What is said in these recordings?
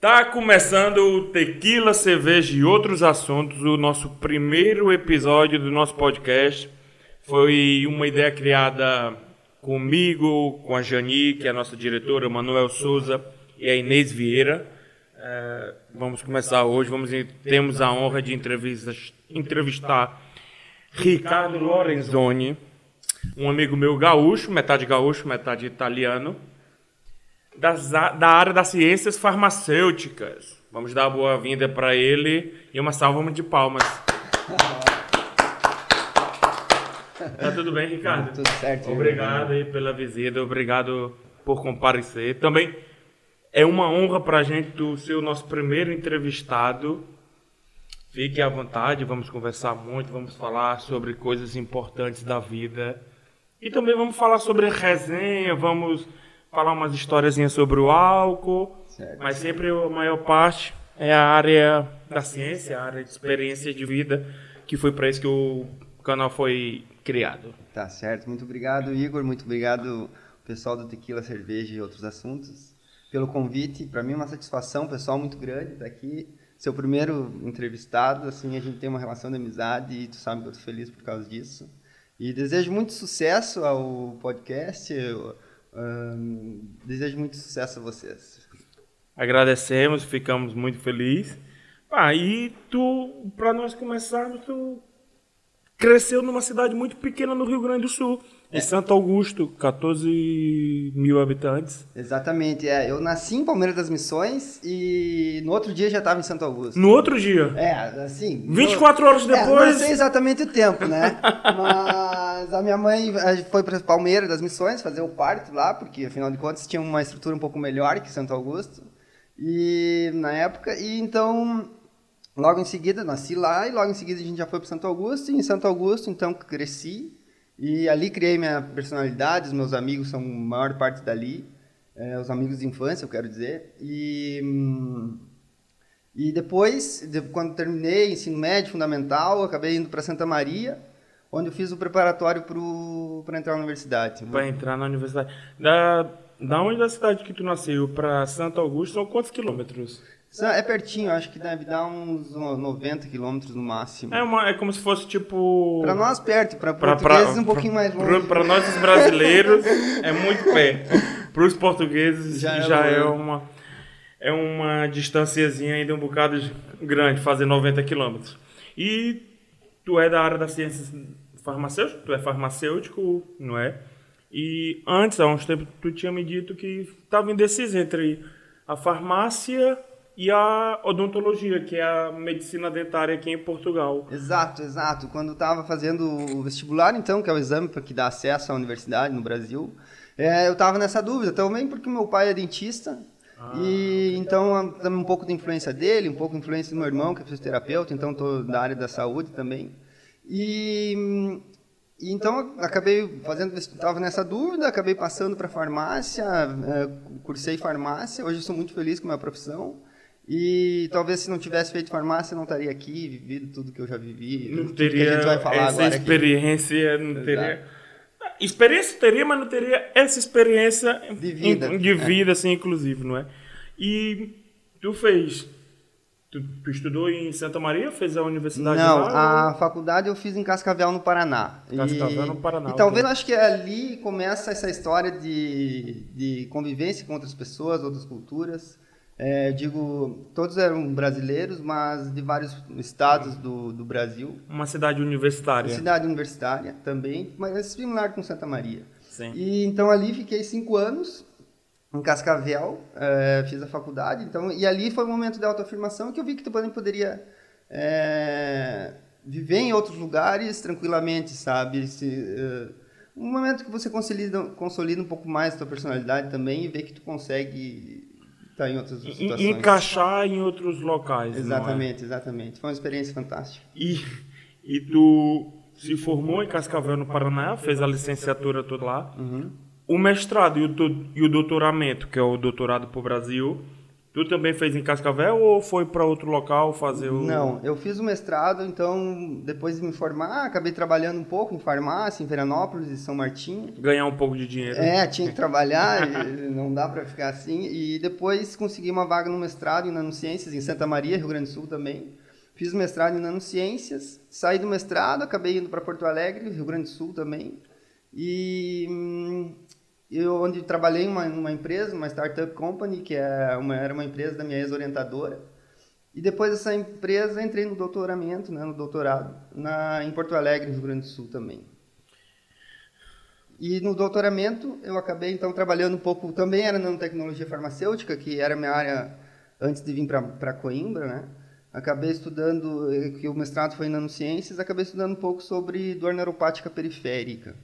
Tá começando o Tequila, Cerveja e Outros Assuntos, o nosso primeiro episódio do nosso podcast. Foi uma ideia criada comigo, com a Jani, que é a nossa diretora, Manuel Souza e a Inês Vieira. É, vamos começar hoje, vamos temos a honra de entrevistar Ricardo Lorenzoni, um amigo meu gaúcho, metade gaúcho, metade italiano das, da área das ciências farmacêuticas. Vamos dar boa-vinda para ele e uma salva de palmas. tá tudo bem, Ricardo? Tudo certo. Obrigado aí pela visita, obrigado por comparecer. Também é uma honra para a gente ser o nosso primeiro entrevistado. Fique à vontade, vamos conversar muito, vamos falar sobre coisas importantes da vida. E também vamos falar sobre resenha, vamos falar umas historiazinhas sobre o álcool, certo. mas sempre a maior parte é a área da ciência, a área de experiência de vida, que foi para isso que o canal foi criado. Tá certo, muito obrigado Igor, muito obrigado pessoal do Tequila Cerveja e outros assuntos pelo convite. Para mim é uma satisfação, pessoal muito grande estar aqui. Seu primeiro entrevistado, assim, a gente tem uma relação de amizade e tu sabe que eu tô feliz por causa disso. E desejo muito sucesso ao podcast. Eu, desejo muito sucesso a vocês. Agradecemos, ficamos muito felizes. Ah, e tu, para nós começarmos, tu cresceu numa cidade muito pequena no Rio Grande do Sul. Em Santo Augusto, 14 mil habitantes. Exatamente, é. Eu nasci em Palmeiras das Missões e no outro dia já estava em Santo Augusto. No outro dia? É, assim. 24 eu, horas depois. É, não sei exatamente o tempo, né? Mas a minha mãe foi para Palmeiras das Missões fazer o parto lá, porque afinal de contas tinha uma estrutura um pouco melhor que Santo Augusto. E na época, e então logo em seguida nasci lá e logo em seguida a gente já foi para Santo Augusto. E em Santo Augusto, então cresci e ali criei minha personalidade, os meus amigos são a maior parte dali, é, os amigos de infância, eu quero dizer. E, e depois, de, quando terminei ensino médio, fundamental, acabei indo para Santa Maria, onde eu fiz o preparatório para entrar na universidade. Para entrar na universidade. Da, da onde da cidade que tu nasceu para Santo Augusto são quantos quilômetros? É pertinho, acho que deve dar uns 90 quilômetros no máximo. É, uma, é como se fosse tipo. Para nós, perto, para portugueses, pra, um pouquinho mais longe. Para nós, os brasileiros, é muito perto. Para os portugueses, já, é já é, é, uma. É uma distanciazinha ainda um bocado grande, fazer 90 quilômetros. E tu é da área das ciências farmacêuticas, tu é farmacêutico, não é? E antes, há uns tempos, tu tinha me dito que estava indeciso entre a farmácia e a odontologia, que é a medicina dentária aqui em Portugal. Exato, exato. Quando estava fazendo o vestibular, então, que é o exame que dá acesso à universidade no Brasil, é, eu estava nessa dúvida também porque meu pai é dentista. Ah, e então um pouco de influência dele, um pouco de influência do meu irmão, que é fisioterapeuta, então estou da área da saúde também. E, e então acabei fazendo, estava nessa dúvida, acabei passando para farmácia, é, cursei farmácia. Hoje sou muito feliz com a minha profissão. E talvez se não tivesse feito farmácia, não estaria aqui, vivido tudo que eu já vivi. Não teria que a gente vai falar essa experiência, aqui. não teria... Experiência teria, mas não teria essa experiência de vida, de vida é. assim, inclusive, não é? E tu fez... Tu, tu, estudou em Santa Maria? Fez a universidade Não, lá, a ou... faculdade eu fiz em Cascavel, no Paraná. Cascavel, e, no Paraná. E talvez acho que ali começa essa história de, de convivência com outras pessoas, outras culturas. É, digo, todos eram brasileiros, mas de vários estados do, do Brasil. Uma cidade universitária. Uma cidade universitária também, mas é similar com Santa Maria. Sim. E então ali fiquei cinco anos em Cascavel, é, fiz a faculdade, então e ali foi um momento de autoafirmação que eu vi que também poderia é, viver em outros lugares tranquilamente, sabe? Se, uh, um momento que você consolida, consolida um pouco mais a tua personalidade também e vê que tu consegue Tá em outras situações. Encaixar em outros locais. É? Exatamente, é? exatamente. Foi uma experiência fantástica. E, e tu se formou em Cascavel, no Paraná, fez a licenciatura toda lá. Uhum. O mestrado e o, e o doutoramento, que é o doutorado para o Brasil, Tu também fez em Cascavel ou foi para outro local fazer o. Não, eu fiz o mestrado, então depois de me formar, acabei trabalhando um pouco em farmácia, em Veranópolis e São Martinho. Ganhar um pouco de dinheiro. É, tinha que trabalhar, não dá para ficar assim. E depois consegui uma vaga no mestrado em nanociências em Santa Maria, Rio Grande do Sul também. Fiz o mestrado em nanociências, saí do mestrado, acabei indo para Porto Alegre, Rio Grande do Sul também. E hum, eu onde trabalhei uma, uma empresa, uma startup company, que é uma, era uma empresa da minha ex-orientadora. E depois dessa empresa entrei no doutoramento, né, no doutorado, na, em Porto Alegre, Rio Grande do Sul também. E no doutoramento eu acabei então trabalhando um pouco, também era nanotecnologia farmacêutica, que era minha área antes de vir para Coimbra, né? Acabei estudando, eh, que o mestrado foi em nanociências, acabei estudando um pouco sobre dor neuropática periférica.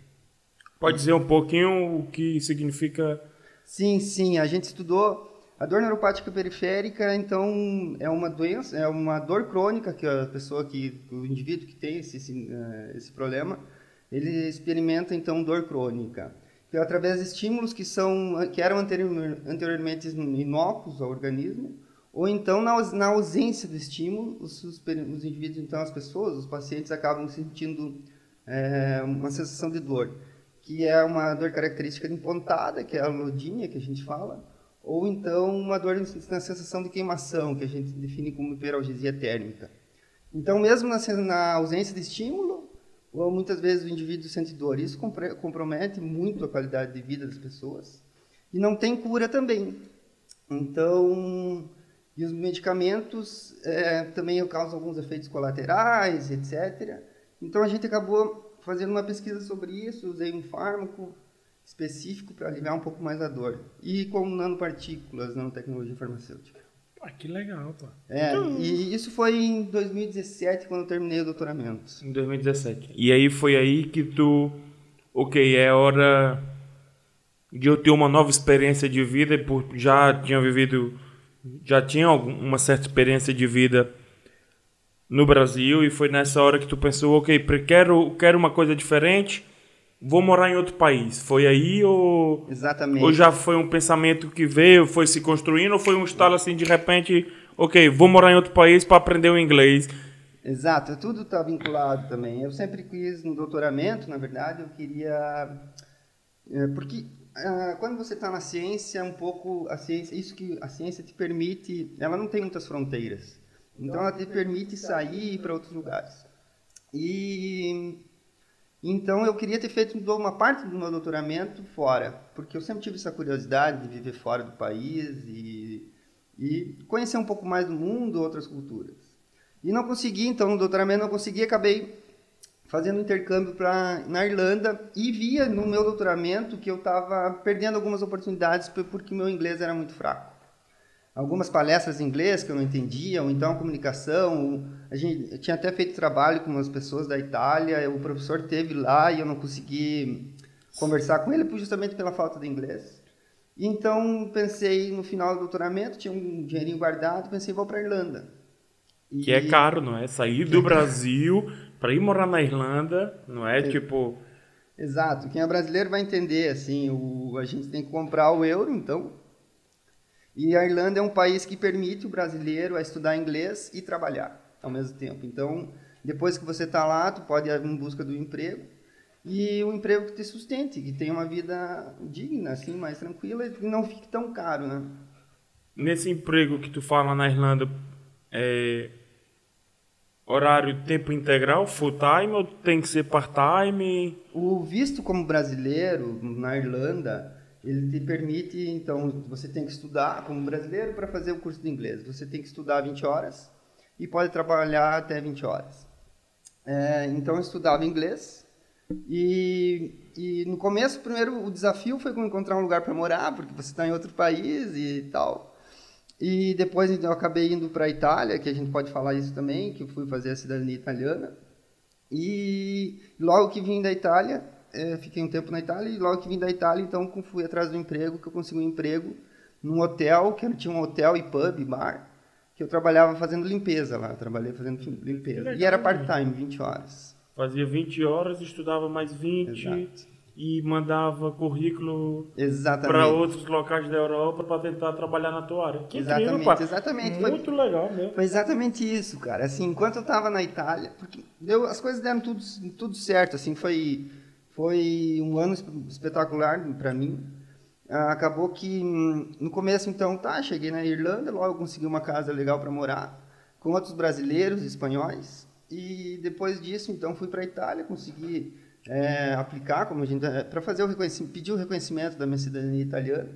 Pode dizer um pouquinho o que significa? Sim, sim. A gente estudou a dor neuropática periférica, então é uma doença, é uma dor crônica que a pessoa que o indivíduo que tem esse esse, eh, esse problema, ele experimenta então dor crônica. É através de estímulos que são que eram anteriormente inócuos ao organismo, ou então na, na ausência do estímulo, os, os, os, indivíduos, então as pessoas, os pacientes acabam sentindo é, uma sensação de dor que é uma dor característica de pontada, que é a lodínia que a gente fala, ou então uma dor na sensação de queimação, que a gente define como hiperalgesia térmica. Então, mesmo na, na ausência de estímulo, ou muitas vezes o indivíduo sente dor. Isso compromete muito a qualidade de vida das pessoas. E não tem cura também. Então, e os medicamentos é, também causam alguns efeitos colaterais, etc. Então, a gente acabou fazendo uma pesquisa sobre isso, usei um fármaco específico para aliviar um pouco mais a dor. E com nanopartículas, nanotecnologia farmacêutica. Pô, que legal, pô. É, então... e isso foi em 2017, quando eu terminei o doutoramento. Em 2017. E aí foi aí que tu... Ok, é hora de eu ter uma nova experiência de vida, por já tinha vivido... Já tinha uma certa experiência de vida no Brasil e foi nessa hora que tu pensou, ok, quero, quero uma coisa diferente, vou morar em outro país. Foi aí ou... Exatamente. Ou já foi um pensamento que veio, foi se construindo, ou foi um estalo assim, de repente, ok, vou morar em outro país para aprender o inglês. Exato, tudo está vinculado também. Eu sempre quis, no doutoramento, na verdade, eu queria... É, porque ah, quando você está na ciência, um pouco a ciência, isso que a ciência te permite, ela não tem muitas fronteiras. Então ela te permite sair para outros lugares. E então eu queria ter feito uma parte do meu doutoramento fora, porque eu sempre tive essa curiosidade de viver fora do país e, e conhecer um pouco mais do mundo, outras culturas. E não consegui, então no doutoramento não consegui, acabei fazendo intercâmbio na Irlanda e via no meu doutoramento que eu estava perdendo algumas oportunidades porque meu inglês era muito fraco algumas palestras em inglês que eu não entendia, ou então a comunicação. A gente tinha até feito trabalho com umas pessoas da Itália, o professor teve lá e eu não consegui conversar com ele justamente pela falta de inglês. E então pensei no final do doutoramento, tinha um dinheirinho guardado, pensei vou para Irlanda. E... Que é caro, não é? Sair do Brasil para ir morar na Irlanda, não é, é tipo Exato. Quem é brasileiro vai entender assim, o a gente tem que comprar o euro, então e a Irlanda é um país que permite o brasileiro a estudar inglês e trabalhar ao mesmo tempo. Então, depois que você está lá, tu pode ir em busca do emprego e um emprego que te sustente, que tenha uma vida digna, assim, mais tranquila e não fique tão caro, né? Nesse emprego que tu fala na Irlanda, é horário tempo integral, full time ou tem que ser part time? O visto como brasileiro na Irlanda ele te permite, então, você tem que estudar como brasileiro para fazer o curso de inglês. Você tem que estudar 20 horas e pode trabalhar até 20 horas. É, então, eu estudava inglês e, e no começo, primeiro, o desafio foi encontrar um lugar para morar, porque você está em outro país e tal. E depois então, eu acabei indo para a Itália, que a gente pode falar isso também, que eu fui fazer a cidadania italiana. E logo que vim da Itália, é, fiquei um tempo na Itália e logo que vim da Itália, então fui atrás do emprego, que eu consegui um emprego num hotel, que tinha um hotel e pub, bar, que eu trabalhava fazendo limpeza lá, trabalhei fazendo limpeza. E era part-time, 20 horas. Fazia 20 horas estudava mais 20. Exato. e mandava currículo para outros locais da Europa para tentar trabalhar na tua área. Que Exatamente, incrível, exatamente. Foi- Muito legal mesmo. Foi exatamente isso, cara. Assim, enquanto eu tava na Itália, porque deu, as coisas deram tudo, tudo certo, assim, foi, foi um ano esp- espetacular para mim. Ah, acabou que hum, no começo, então, tá, cheguei na Irlanda, logo consegui uma casa legal para morar, com outros brasileiros, espanhóis, e depois disso, então, fui para a Itália, consegui é, aplicar, como a gente, para fazer o reconhecimento, pedir o reconhecimento da minha cidadania italiana.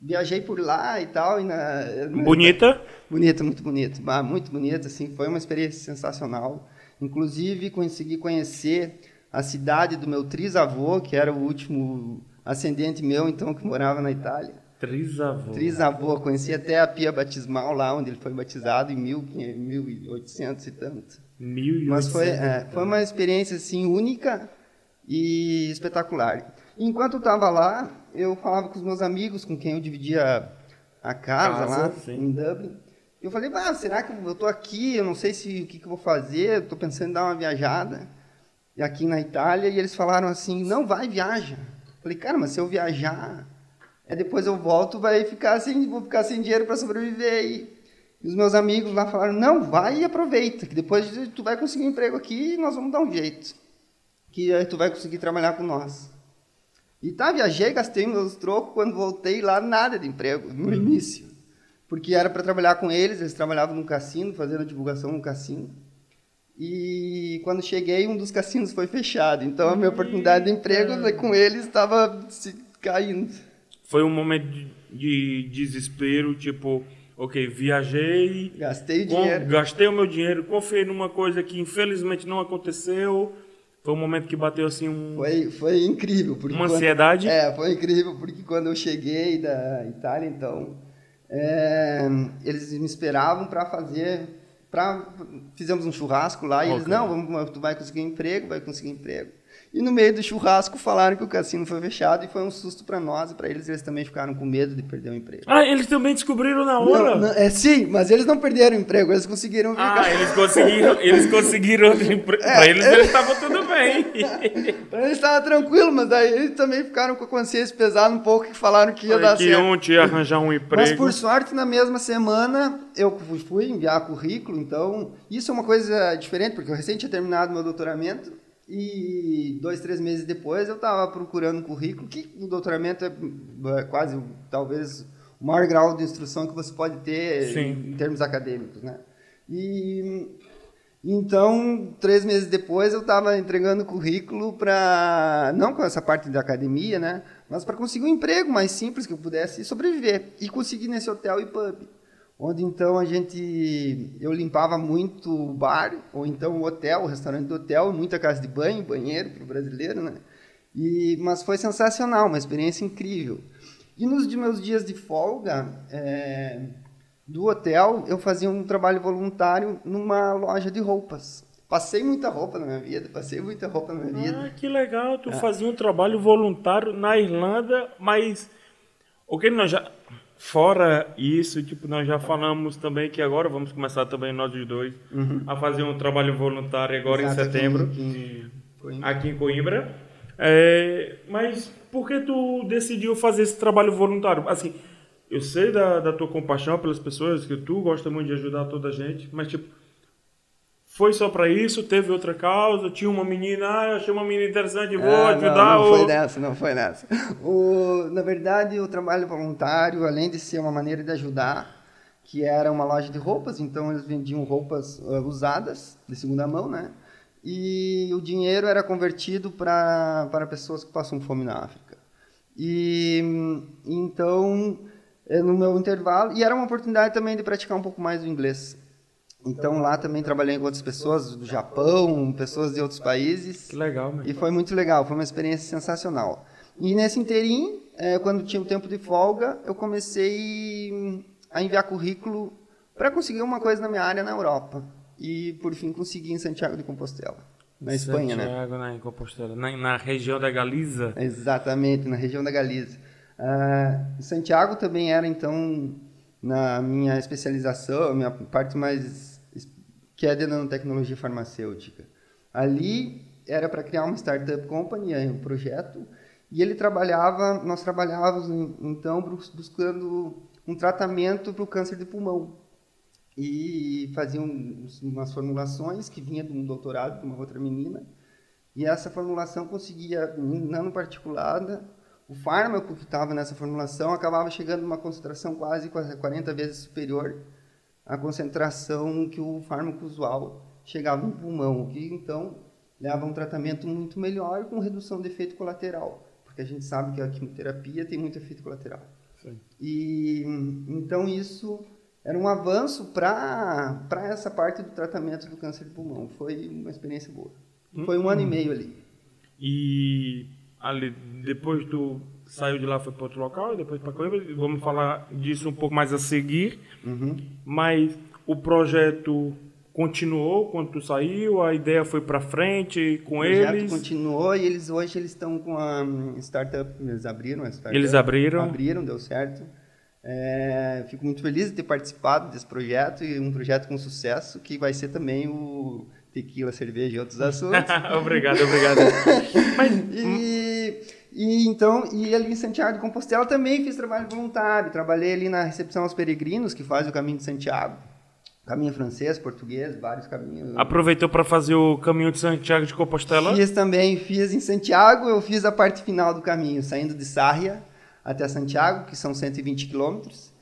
Viajei por lá e tal, e na, Bonita. Bonito, muito bonito. Ah, muito bonito, assim, foi uma experiência sensacional. Inclusive, consegui conhecer a cidade do meu trisavô, que era o último ascendente meu, então, que morava na Itália. Trisavô. Trisavô, conheci até a pia batismal lá, onde ele foi batizado em mil, 1800 e tanto. 1800. Mas foi, é, foi uma experiência, assim, única e espetacular. Enquanto eu estava lá, eu falava com os meus amigos, com quem eu dividia a casa, Casa, lá sim. em Dublin. Eu falei, ah, será que eu tô aqui? Eu não sei se o que, que eu vou fazer. Tô pensando em dar uma viajada e aqui na Itália. E eles falaram assim, não, vai, viaja. Eu falei, cara, mas se eu viajar, é depois eu volto, vai ficar sem, vou ficar sem dinheiro para sobreviver aí. E os meus amigos lá falaram, não, vai e aproveita, que depois tu vai conseguir um emprego aqui e nós vamos dar um jeito. Que aí tu vai conseguir trabalhar com nós. E tá, viajei, gastei meus trocos, quando voltei lá, nada de emprego, no início. Porque era para trabalhar com eles, eles trabalhavam no cassino, fazendo divulgação no cassino. E quando cheguei, um dos cassinos foi fechado. Então a minha oportunidade de emprego com eles estava se caindo. Foi um momento de, de desespero, tipo, ok, viajei, Gastei dinheiro. gastei o meu dinheiro, confiei numa coisa que infelizmente não aconteceu. Foi um momento que bateu assim um, Foi, foi incrível. Porque uma quando- ansiedade. É, foi incrível, porque quando eu cheguei da Itália, então, é, eles me esperavam para fazer. Pra, fizemos um churrasco lá e eles, Ok. não, vamos, tu vai conseguir emprego, vai conseguir emprego. E no meio do churrasco falaram que o cassino foi fechado e foi um susto para nós e para eles, eles também ficaram com medo de perder o emprego. Ah, eles também descobriram na hora. Não, não, é, sim, mas eles não perderam o emprego, eles conseguiram ficar. Ah, eles conseguiram, eles conseguiram outro emprego. pra eles, eles estavam tudo bem. Pra eles estava tranquilo, mas daí eles também ficaram com a consciência pesada um pouco e falaram que ia dar que certo. te ia arranjar um emprego. Mas por sorte, na mesma semana, eu fui- enviar currículo, então isso é uma coisa diferente, porque eu recém tinha terminado meu doutoramento e dois, três meses depois eu estava procurando um currículo, que o doutoramento é é quase, talvez, o maior grau de instrução que você pode ter Sim. em termos acadêmicos, né? E então, três meses depois, eu estava entregando currículo para, não com essa parte da academia, né? Mas para conseguir um emprego mais simples que eu pudesse sobreviver. E consegui nesse hotel e pub. Onde então a gente, eu limpava muito o bar, ou então o hotel, o restaurante do hotel, muita casa de banho, banheiro para o brasileiro, né? E, mas foi sensacional, uma experiência incrível. E nos meus dias de folga, é, do hotel, eu fazia um trabalho voluntário numa loja de roupas. Passei muita roupa na minha vida, passei muita roupa na minha vida. Ah, que legal. Tu fazia um trabalho voluntário na Irlanda, mas o que nós já fora isso, tipo, nós já falamos também que agora vamos começar também nós dois a fazer um trabalho voluntário agora Exato, em setembro aqui em- em- aqui em Coimbra. É, mas por que tu decidiu fazer esse trabalho voluntário? Assim, eu sei da, da tua compaixão pelas pessoas, que tu gosta muito de ajudar toda a gente, mas tipo, foi só pra isso? Teve outra causa? Tinha uma menina, ah, eu achei uma menina interessante, vou Ah, ajudar. Não, não foi nessa, não foi nessa. O, na verdade, o trabalho voluntário, além de ser uma maneira de ajudar, que era uma loja de roupas, então eles vendiam roupas ah, usadas, de segunda mão, né? E o dinheiro era convertido para pessoas que passam fome na África. E então, eh, no meu intervalo, e era uma oportunidade também de praticar um pouco mais o inglês. Então lá também trabalhei com outras pessoas do Japão, pessoas de outros países. Que legal, meu. E foi muito legal, foi uma experiência sensacional. E nesse interim, eh, quando tinha o tempo de folga, eu comecei hum, a enviar currículo para conseguir uma coisa na minha área na Europa. E por fim consegui em Santiago de Compostela, na Espanha, né? Santiago, né? Em Compostela. Na, na região da Galiza. Exatamente, na região da Galiza. Ah, Santiago também era, então, na minha especialização, a minha parte mais, que é de nanotecnologia farmacêutica. Ali, era para criar uma startup company, um projeto, e ele trabalhava, nós trabalhávamos então buscando um tratamento para o câncer de pulmão. E faziam umas formulações que vinha de um doutorado de uma outra menina, e essa formulação conseguia, nanoparticulada, o fármaco que estava nessa formulação acabava chegando a uma concentração quase 40 vezes superior à concentração que o fármaco usual chegava no pulmão, o que então leva a um tratamento muito melhor com redução de efeito colateral, porque a gente sabe que a quimioterapia tem muito efeito colateral. Sim. E então isso era um avanço para essa parte do tratamento do câncer de pulmão. Foi uma experiência boa. Foi um ano e meio ali. E ali, depois tu saiu de lá, foi para outro local, e depois para Coimbra. Vamos falar disso um pouco mais a seguir. Uhum. Mas o projeto continuou quando tu saiu? A ideia foi para frente com eles? O projeto continuou e eles hoje eles estão com a hum, startup, eles abriram a startup. Eles abriram? Abriram, deu certo. É, fico muito feliz de ter participado desse projeto e um projeto com sucesso que vai ser também o tequila, cerveja e outros assuntos. obrigado, obrigado. Mas... e, e então, e ali em Santiago de Compostela também fiz trabalho voluntário. Trabalhei ali na recepção aos peregrinos, que faz o caminho de Santiago. Caminho francês, português, vários caminhos. Aproveitou para fazer o caminho de Santiago de Compostela? Fiz também, fiz em Santiago, eu fiz a parte final do caminho, saindo de Sarria até Santiago, que são 120 quilômetros.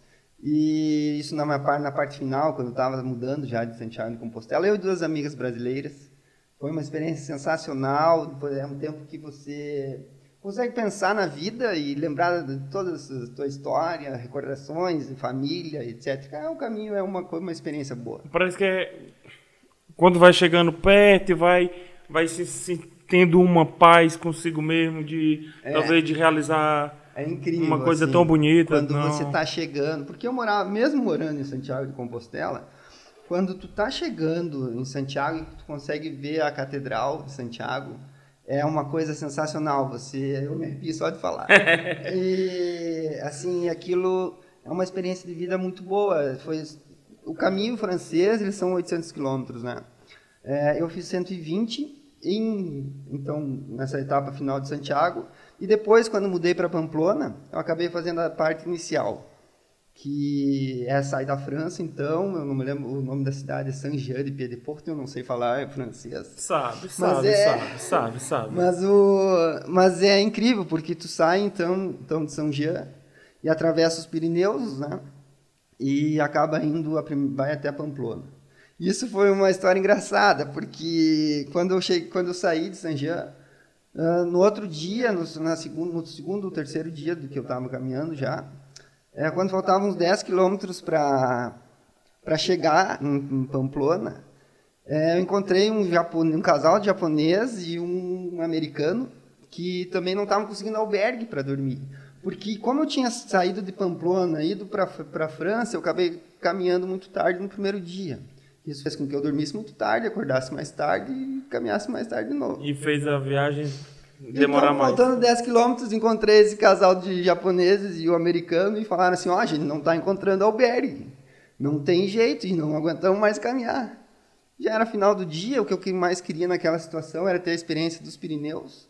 E isso na, parte, na parte final, quando eu estava mudando já de Santiago de Compostela, eu e duas amigas brasileiras. Foi uma experiência sensacional. É um tempo que você consegue pensar na vida e lembrar de toda a tua história, recordações, família, etc. É um caminho, é uma, uma experiência boa. Parece que é quando vai chegando perto e vai, vai se, se tendo uma paz consigo mesmo de é. talvez de realizar é incrível. Uma coisa assim, tão bonita. Quando não. você está chegando. Porque eu morava, mesmo morando em Santiago de Compostela, quando tu está chegando em Santiago e tu consegue ver a Catedral de Santiago, é uma coisa sensacional. Você, eu me arrepio só de falar. e, assim, aquilo é uma experiência de vida muito boa. Foi o caminho francês, eles são 800 quilômetros, né? É, eu fiz 120 em, então, nessa etapa final de Santiago. E depois, quando mudei para Pamplona, eu acabei fazendo a parte inicial, que é sair da França, então, eu não me lembro, o nome da cidade é Saint-Jean-de-Pied-de-Port, eu não sei falar é francês. Sabe, sabe, é, sabe, sabe, sabe. Mas, o, mas é incrível, porque tu sai, então, então de Saint-Jean e atravessa os Pirineus, né? E acaba indo, vai até Pamplona. Isso foi uma história engraçada, porque quando eu, cheguei, quando eu saí de Saint-Jean, Uh, no outro dia, no, na segundo, no segundo ou terceiro dia do que eu estava caminhando já, é, quando faltavam uns 10 quilômetros para chegar em, em Pamplona, é, eu encontrei um, japonês, um casal de japonês e um americano que também não estavam conseguindo albergue para dormir. Porque como eu tinha saído de Pamplona, ido para a França, eu acabei caminhando muito tarde no primeiro dia. Isso fez com que eu dormisse muito tarde, acordasse mais tarde e caminhasse mais tarde de novo. E fez a viagem demorar então, mais. Faltando 10 quilômetros, encontrei esse casal de japoneses e o americano e falaram assim: ó, oh, a gente não está encontrando albergue. Não tem jeito, e não aguentamos mais caminhar. Já era final do dia, o que eu mais queria naquela situação era ter a experiência dos Pirineus.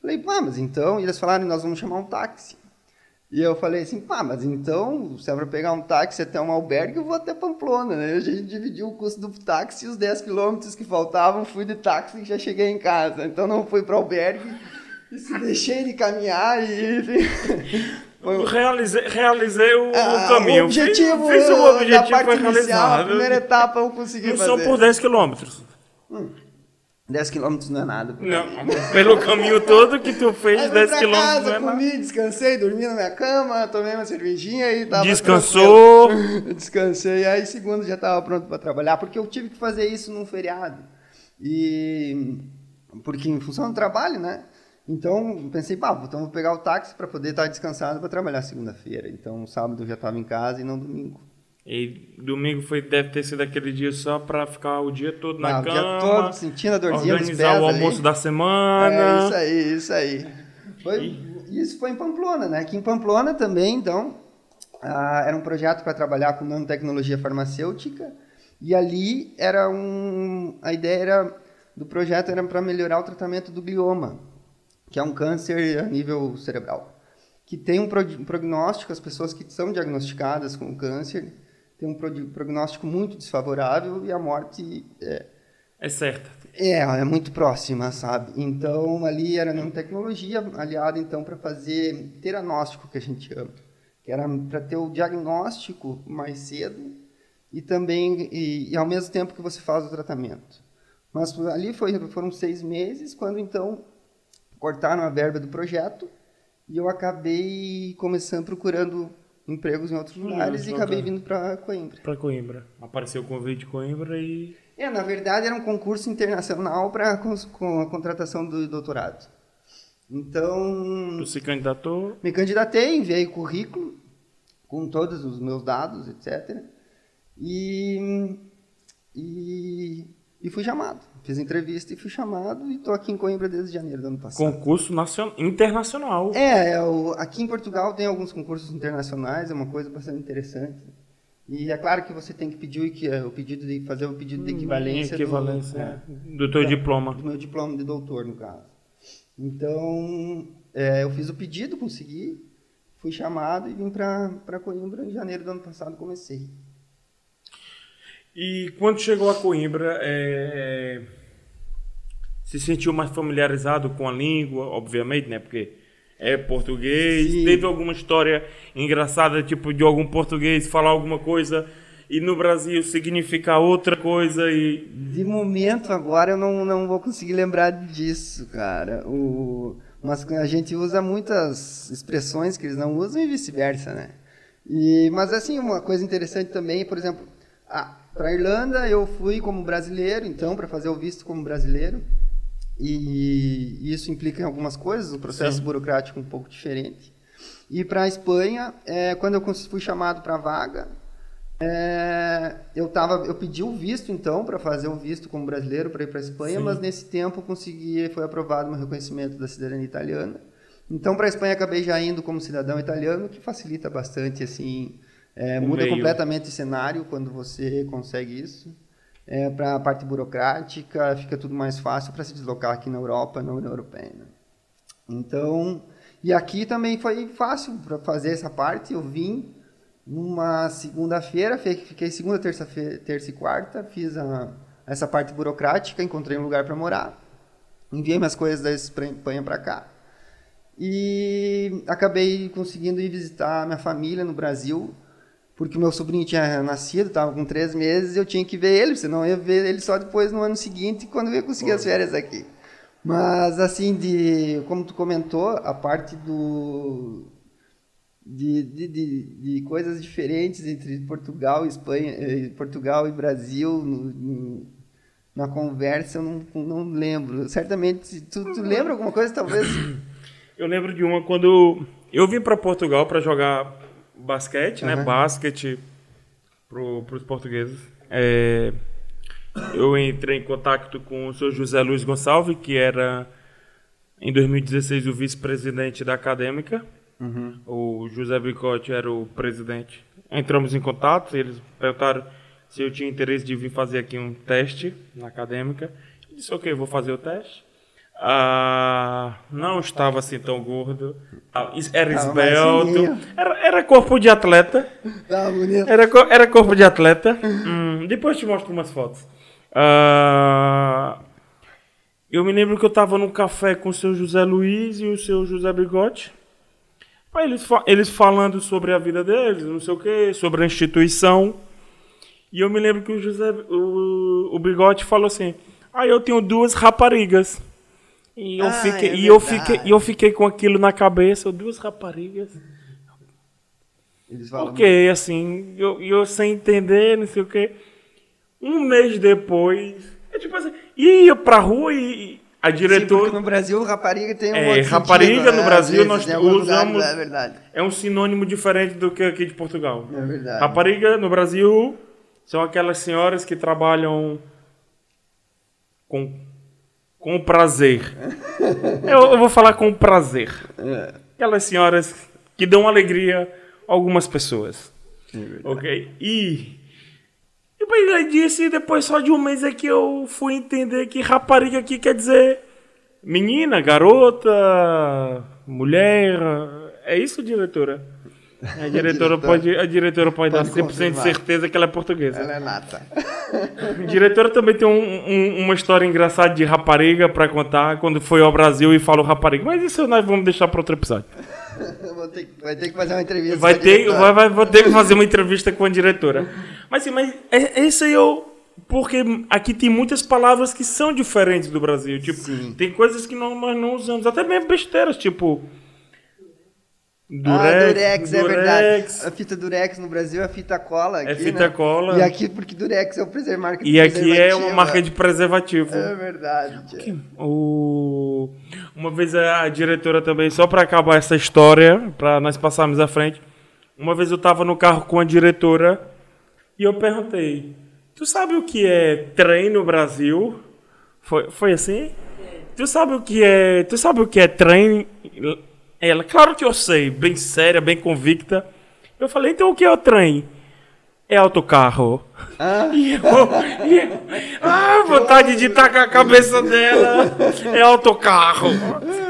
Falei, pá, mas então. E eles falaram: nós vamos chamar um táxi. E eu falei assim, pá, mas então, se é para pegar um táxi até um albergue, eu vou até Pamplona, né? A gente dividiu o custo do táxi e os 10 quilômetros que faltavam, fui de táxi e já cheguei em casa. Então não fui para albergue, e deixei de caminhar e... Foi... Realizei, realizei o, ah, caminho. O objetivo, fiz, fiz o objetivo foi realizado. A primeira etapa eu consegui não fazer. Só por 10 quilômetros. Hum. 10 quilômetros não é nada. Não, pelo caminho todo que tu fez, 10 quilômetros casa, não é comi, nada. descansei, dormi na minha cama, tomei uma cervejinha e tava Descansou? Descansei, aí segundo já estava pronto para trabalhar, porque eu tive que fazer isso num feriado. E porque em função do trabalho, né? Então, pensei, pá, então vou pegar o táxi para poder estar descansado para trabalhar segunda-feira. Então, sábado eu já estava em casa e não domingo. E domingo foi, deve ter sido aquele dia só para ficar o dia todo na Não, cama. O dia todo sentindo a dorzinha Organizar o almoço ali. da semana. É, isso aí, isso aí. Foi, e... Isso foi em Pamplona, né? Aqui em Pamplona também, então, ah, era um projeto para trabalhar com nanotecnologia farmacêutica. E ali era um... A ideia era do projeto era para melhorar o tratamento do glioma, que é um câncer a nível cerebral, que tem um prognóstico, as pessoas que são diagnosticadas com câncer têm um prognóstico muito desfavorável e a morte é, é certa. É, é muito próxima, sabe? Então, ali era nanotecnologia aliada, então, para fazer teranóstico, que a gente chama. Que era para ter o diagnóstico mais cedo e também, e, e, ao mesmo tempo que você faz o tratamento. Mas ali foi, foram seis meses, quando, então, cortaram a verba do projeto e eu acabei começando procurando empregos em outros lugares e acabei vindo para Coimbra. Para Coimbra. Apareceu o convite de Coimbra e é, na verdade era um concurso internacional para com a contratação do doutorado. Então. Tu se candidatou? Me candidatei, enviei currículo com todos os meus dados, etc. E, e, e fui chamado. Fiz entrevista e fui chamado e estou aqui em Coimbra desde janeiro do ano passado. Concurso nacional, internacional. É, é o, aqui em Portugal tem alguns concursos internacionais, é uma coisa bastante interessante. E é claro que você tem que pedir o, é, o pedido de fazer o pedido de hum, equivalência, equivalência do, é, do teu diploma. Do meu diploma de doutor, no caso. Então, é, eu fiz o pedido, consegui, fui chamado e vim para Coimbra em janeiro do ano passado, comecei. E quando chegou a Coimbra, é, se sentiu mais familiarizado com a língua, obviamente, né? Porque é português. Sim. Teve alguma história engraçada, tipo, de algum português falar alguma coisa e no Brasil significar outra coisa e... De momento, agora, eu não, não vou conseguir lembrar disso, cara. O... Mas a gente usa muitas expressões que eles não usam e vice-versa, né? E, mas, assim, uma coisa interessante também, por exemplo, para a Irlanda eu fui como brasileiro, então, para fazer o visto como brasileiro. E isso implica em algumas coisas, o processo Sim. burocrático um pouco diferente. E para a Espanha, é, quando eu fui chamado para a vaga, é, eu tava, eu pedi o visto então para fazer o visto como brasileiro para ir para a Espanha, Sim. mas nesse tempo consegui, foi aprovado meu reconhecimento da cidadania italiana. Então para a Espanha acabei já indo como cidadão italiano, que facilita bastante assim, é, muda meio. completamente o cenário quando você consegue isso é, para a parte burocrática, fica tudo mais fácil para se deslocar aqui na Europa, na União Europeia. Né? Então, e aqui também foi fácil para fazer essa parte. Eu vim numa segunda-feira, fiquei segunda, terça, terça e quarta, fiz a, essa parte burocrática, encontrei um lugar para morar, enviei minhas coisas da Espanha para cá e acabei conseguindo ir visitar minha família no Brasil porque meu sobrinho tinha nascido, estava com três meses, eu tinha que ver ele, senão eu ia ver ele só depois no ano seguinte, quando eu ia conseguir as férias aqui. Mas, assim, de, como tu comentou, a parte do, de, de, de, de coisas diferentes entre Portugal e Espanha, eh, Portugal e Brasil, no, no, na conversa, eu não, não lembro. Certamente, tu, tu lembra alguma coisa, talvez? Eu lembro de uma quando eu vim para Portugal para jogar basquete, uhum. né? Basquete para os portugueses. É, eu entrei em contato com o senhor José Luiz Gonçalves, que era, em 2016, o vice-presidente da acadêmica. Uhum. O José Bicote era o presidente. Entramos em contato, eles perguntaram se eu tinha interesse de vir fazer aqui um teste na acadêmica. Eu disse, ok, vou fazer o teste. Ah, não estava assim tão gordo. Ah, era esbelto. Era, era corpo de atleta. Era, era corpo de atleta. hum, depois te mostro umas fotos. Ah, eu me lembro que eu estava num café com o seu José Luiz e o seu José Bigote. Eles, eles falando sobre a vida deles, não sei o que, sobre a instituição. E eu me lembro que o José, o, o Bigote falou assim: Ah, eu tenho duas raparigas. E eu, ah, fiquei, é e, eu fiquei, e eu fiquei com aquilo na cabeça, duas raparigas. Eles falam ok, assim, eu, eu sem entender, não sei o que. Um mês depois, é tipo assim, ia pra rua e a diretora. Sim, no Brasil, rapariga tem um é, outro Rapariga sentido, no né? Brasil nós usamos. Lugar, é verdade. É um sinônimo diferente do que aqui de Portugal. É verdade. Rapariga no Brasil são aquelas senhoras que trabalham com com prazer. eu, eu, vou falar com prazer. É. Aquelas senhoras que dão alegria a algumas pessoas. É ok? E E depois ele disse, e depois só de um mês é que eu fui entender que rapariga aqui quer dizer menina, garota, mulher. É isso, diretora? A diretora pode, a diretora pode, Pode dar 100% de confirmar. certeza que ela é portuguesa. Ela é nata. A diretora também tem um- um- uma história engraçada de rapariga pra contar quando foi ao Brasil e falou rapariga. Mas isso nós vamos deixar para outro episódio. Ter, vai ter que fazer uma entrevista. Vai com a ter, vai, vai, vou ter que fazer uma entrevista com a diretora. Mas sim, mas é, é isso aí eu. Porque aqui tem muitas palavras que são diferentes do Brasil. Tipo, Sim. tem coisas que não, nós não usamos. Até mesmo besteiras, tipo. Durex. ah, Durex, é verdade. Durex. A fita Durex no Brasil é fita cola. Aqui, É fita né? cola. E aqui, porque Durex é o preser, marca de E aqui é uma marca né? de preservativo. É verdade. O... Uma vez a diretora também, só pra acabar essa história, pra nós passarmos à frente. Uma vez eu tava no carro com a diretora e eu perguntei: Tu sabe o que é trem no Brasil? Foi, foi assim? Tu sabe o que é. Tu sabe o que é trem? Ela, claro que eu sei, bem séria, bem convicta. Eu falei, então o que é o trem? É autocarro. Ah, E eu, e eu- ah, vontade de tacar a cabeça dela. É autocarro.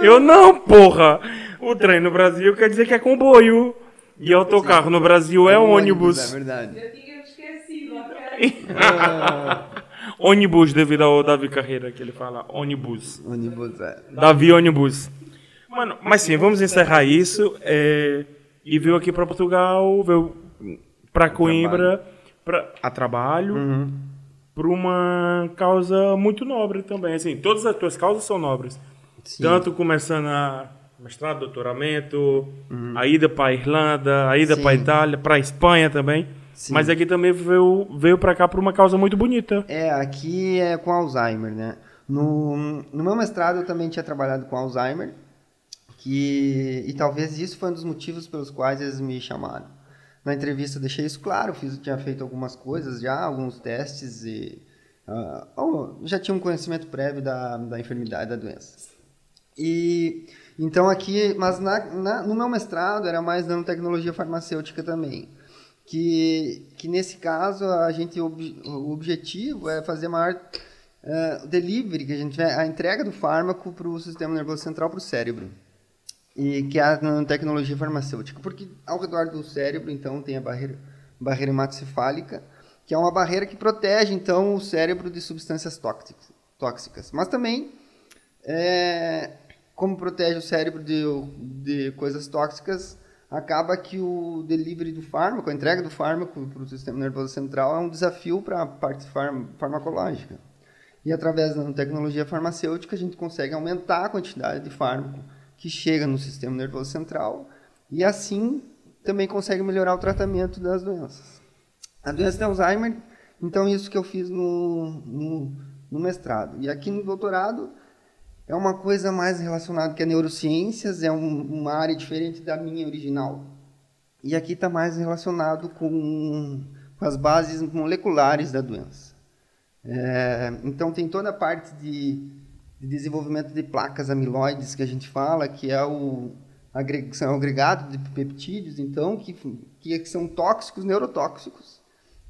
Eu não, porra. O trem no Brasil quer dizer que é comboio. E autocarro no Brasil é, um É ônibus. verdade. Eu tinha esquecido ônibus devido ao Davi Carreira que ele fala. Ônibus. Ônibus, é. Davi ônibus. Mano, mas sim, vamos encerrar isso. é, e veio aqui pra Portugal, veio pra Coimbra pra, a trabalho. Por uma causa muito nobre também. Assim, todas as tuas causas são nobres. Sim. Tanto começando a mestrado, doutoramento, a ida para Irlanda, a ida para Itália, para Espanha também. Sim. Mas aqui também veio, veio para cá por uma causa muito bonita. É, aqui é com Alzheimer, né? No, no meu mestrado eu também tinha trabalhado com Alzheimer, que, e talvez isso foi um dos motivos pelos quais eles me chamaram. Na entrevista eu deixei isso claro, fiz, tinha feito algumas coisas já, alguns testes e oh, já tinha um conhecimento prévio da, da enfermidade, da doença. E então aqui, mas na, na- no meu mestrado era mais nanotecnologia farmacêutica também. Que, que nesse caso a gente ob- o objetivo é fazer maior eh, delivery, que a gente a entrega do fármaco para o sistema nervoso central para o cérebro. E que é a nanotecnologia farmacêutica, porque ao redor do cérebro então tem a barreira barreira hematocefálica, que é uma barreira que protege então o cérebro de substâncias tóxicas, tóxicas. Mas também é, como protege o cérebro de, de coisas tóxicas, acaba que o delivery do fármaco, a entrega do fármaco para o sistema nervoso central é um desafio para a parte farm, farmacológica. E através da tecnologia farmacêutica a gente consegue aumentar a quantidade de fármaco que chega no sistema nervoso central e assim também consegue melhorar o tratamento das doenças. A doença de Alzheimer, então isso que eu fiz no, no, no mestrado. E aqui no doutorado é uma coisa mais relacionada que a neurociências, é um- uma área diferente da minha original. E aqui está mais relacionado com, com as bases moleculares da doença. É, então tem toda a parte de, de desenvolvimento de placas amiloides que a gente fala, que é o agregado de peptídeos, então, que, que são tóxicos, neurotóxicos,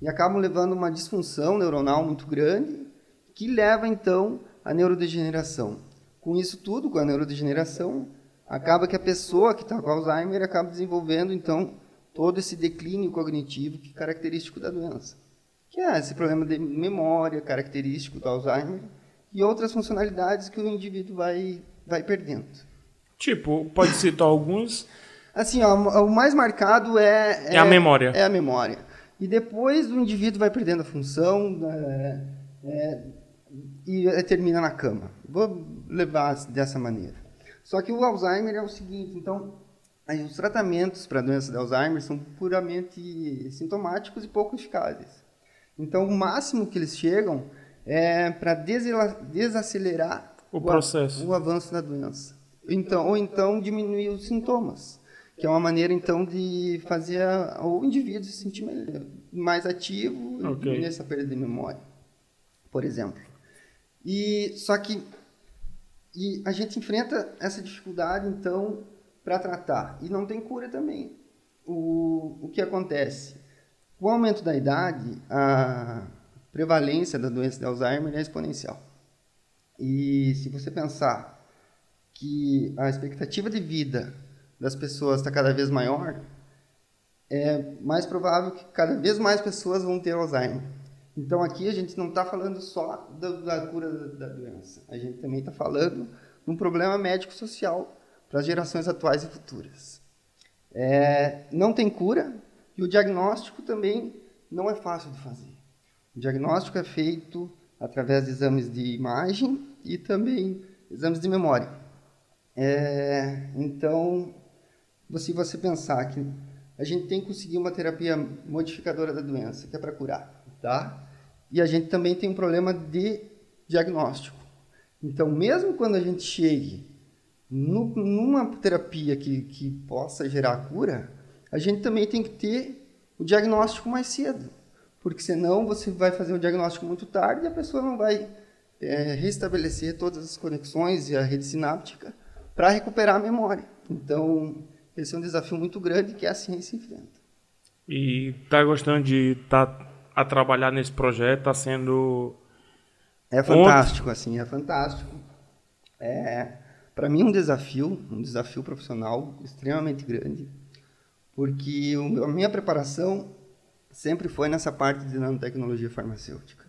e acabam levando uma disfunção neuronal muito grande, que leva então à neurodegeneração. Com isso tudo, com a neurodegeneração, acaba que a pessoa que está com Alzheimer acaba desenvolvendo então todo esse declínio cognitivo que é característico da doença, que é esse problema de memória característico do Alzheimer e outras funcionalidades que o indivíduo vai vai perdendo. Tipo, pode citar alguns. Assim, ó, o mais marcado é, É a memória. É a memória. E depois o indivíduo vai perdendo a função é, é, e é, termina na cama. Vou levar dessa maneira. Só que o Alzheimer é o seguinte, então, os tratamentos para a doença de Alzheimer são puramente sintomáticos e pouco eficazes. Então, o máximo que eles chegam é para desacelerar O processo. o avanço da doença. Então, ou então diminuir os sintomas, que é uma maneira então de fazer a- o indivíduo se sentir melhor- mais ativo e Ok. diminuir essa perda de memória, por exemplo. E só que e a gente enfrenta essa dificuldade então para tratar e não tem cura também. O, o que acontece? Com o aumento da idade, a prevalência da doença de Alzheimer é exponencial. E se você pensar que a expectativa de vida das pessoas está cada vez maior, é mais provável que cada vez mais pessoas vão ter Alzheimer. Então aqui a gente não está falando só da, da cura da, da, doença, a gente também está falando de um problema médico-social para as gerações atuais e futuras. É, não tem cura e o diagnóstico também não é fácil de fazer. O diagnóstico é feito através de exames de imagem e também exames de memória. É, então, se você pensar que a gente tem que conseguir uma terapia modificadora da doença, que é para curar, tá? E a gente também tem um problema de diagnóstico. Então, mesmo quando a gente chegue no, numa terapia que, que possa gerar cura, a gente também tem que ter o diagnóstico mais cedo. Porque senão você vai fazer um diagnóstico muito tarde e a pessoa não vai é, restabelecer todas as conexões e a rede sináptica para recuperar a memória. Então, esse é um desafio muito grande que a ciência enfrenta. E está gostando de estar tá a trabalhar nesse projeto? Está sendo. É fantástico, assim, é fantástico. É, para mim, um desafio, um desafio profissional extremamente grande, porque a minha preparação sempre foi nessa parte de nanotecnologia farmacêutica.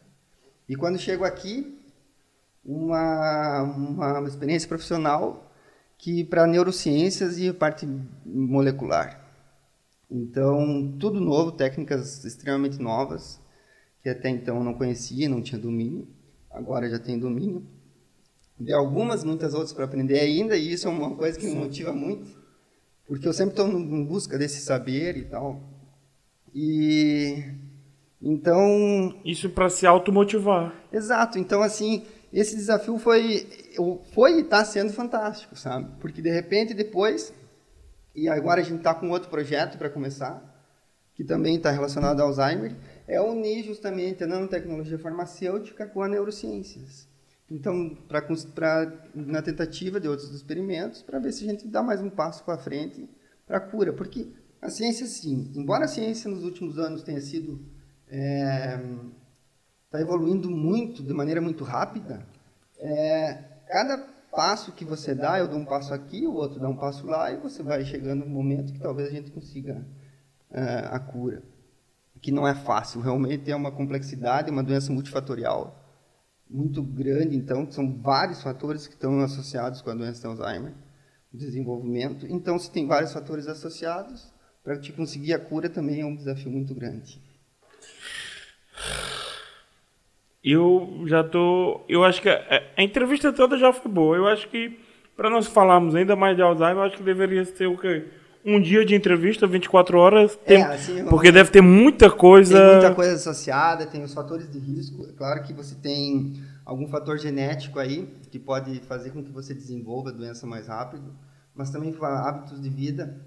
E quando chego aqui, uma, uma experiência profissional que para neurociências e parte molecular. Então, tudo novo, técnicas extremamente novas, que até então eu não conhecia, não tinha domínio, agora já tenho domínio. De algumas, muitas outras para aprender ainda, e isso é uma coisa que me motiva muito, porque eu sempre estou em busca desse saber e tal. E então. Isso para se automotivar. Exato. Então, assim, esse desafio foi, foi e está sendo fantástico, sabe? Porque de repente depois, e agora a gente está com outro projeto para começar, que também está relacionado ao Alzheimer, é unir justamente a nanotecnologia farmacêutica com a neurociências. Então, pra, pra, na tentativa de outros experimentos, para ver se a gente dá mais um passo para frente para a cura. Porque a ciência, sim, embora a ciência nos últimos anos tenha sido é, está evoluindo muito, de maneira muito rápida, é, cada passo que você dá, eu dou um passo aqui, o outro dá um passo lá, e você vai chegando no momento que talvez a gente consiga é, a cura. Que não é fácil, realmente é uma complexidade, uma doença multifatorial muito grande, então são vários fatores que estão associados com a doença de Alzheimer, o desenvolvimento. Então, se tem vários fatores associados, para te conseguir a cura também é um desafio muito grande. Eu já tô. Eu acho que a, a entrevista toda já foi boa. Eu acho que, para nós falarmos ainda mais de Alzheimer, eu acho que deveria ser o quê? Um dia de entrevista, 24 horas. Tem, é, assim, porque deve ter muita coisa. Tem muita coisa associada, tem os fatores de risco. É claro que você tem algum fator genético aí que pode fazer com que você desenvolva a doença mais rápido, mas também hábitos de vida.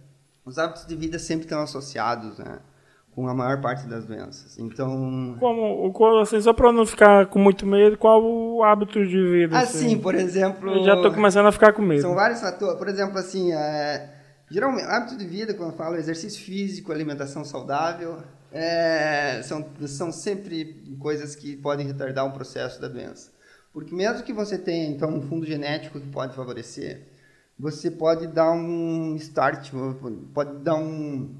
Os hábitos de vida sempre estão associados, né? com a maior parte das doenças. Então. Como, assim, só para não ficar com muito medo, qual o hábito de vida? Assim, assim? por exemplo. Eu já estou começando a ficar com medo. São vários fatores. Por exemplo, assim, é, geralmente, hábito de vida, quando eu falo exercício físico, alimentação saudável, é, são, são sempre coisas que podem retardar um processo da doença. Porque mesmo que você tenha, então, um fundo genético que pode favorecer, você pode dar um start, pode dar um,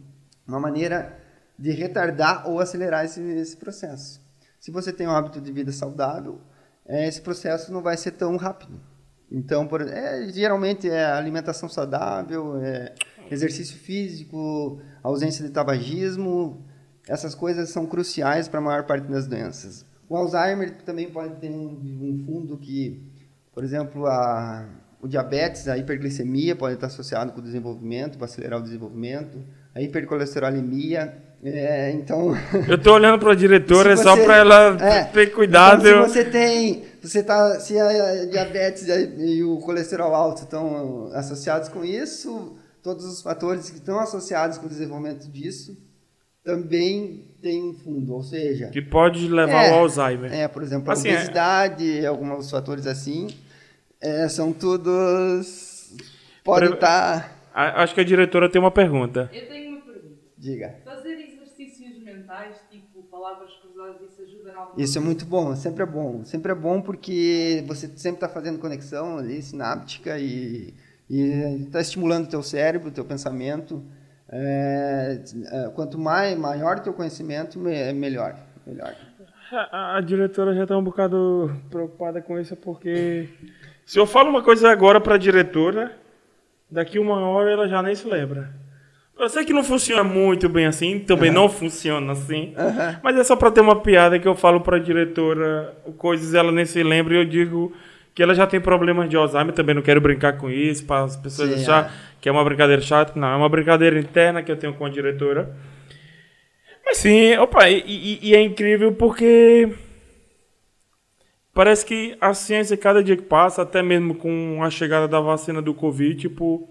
uma maneira de retardar ou acelerar esse, esse processo. Se você tem um hábito de vida saudável, é, esse processo não vai ser tão rápido. Então, por, é, geralmente é alimentação saudável, é exercício físico, ausência de tabagismo, essas coisas são cruciais para a maior parte das doenças. O Alzheimer também pode ter um fundo que, por exemplo, a, o diabetes, a hiperglicemia pode estar associado com o desenvolvimento, para acelerar o desenvolvimento, a hipercolesterolemia é, então. Eu tô olhando para a diretora você, só para ela é, ter cuidado. Então, se você tem, você tá, se a diabetes e o colesterol alto estão associados com isso, todos os fatores que estão associados com o desenvolvimento disso também tem um fundo, ou seja, que pode levar é, ao Alzheimer. É, por exemplo, a assim, é. obesidade, é... alguns fatores assim, é, são todos pode estar. Tá... Acho que a diretora tem uma pergunta. Eu tenho uma pergunta. Diga. Fazer exercícios mentais tipo palavras cruzadas, isso ajuda na alguma Isso é muito bom, sempre é bom. Sempre é bom porque você sempre está fazendo conexão ali, sináptica, e está estimulando o teu cérebro, o teu pensamento. É, é, quanto mais, maior o teu conhecimento, me- melhor. melhor. A, a diretora já está um bocado preocupada com isso, porque se eu falo uma coisa agora para a diretora, daqui uma hora ela já nem se lembra. Eu sei que não funciona muito bem assim, também não funciona assim, mas é só para ter uma piada que eu falo para a diretora coisas ela nem se lembra e eu digo que ela já tem problemas de Alzheimer, também não quero brincar com isso, para as pessoas Sim, achar é. que é uma brincadeira chata, não, é uma brincadeira interna que eu tenho com a diretora. Mas sim, opa, e, e- e é incrível porque parece que a ciência, cada dia que passa, até mesmo com a chegada da vacina do Covid, tipo,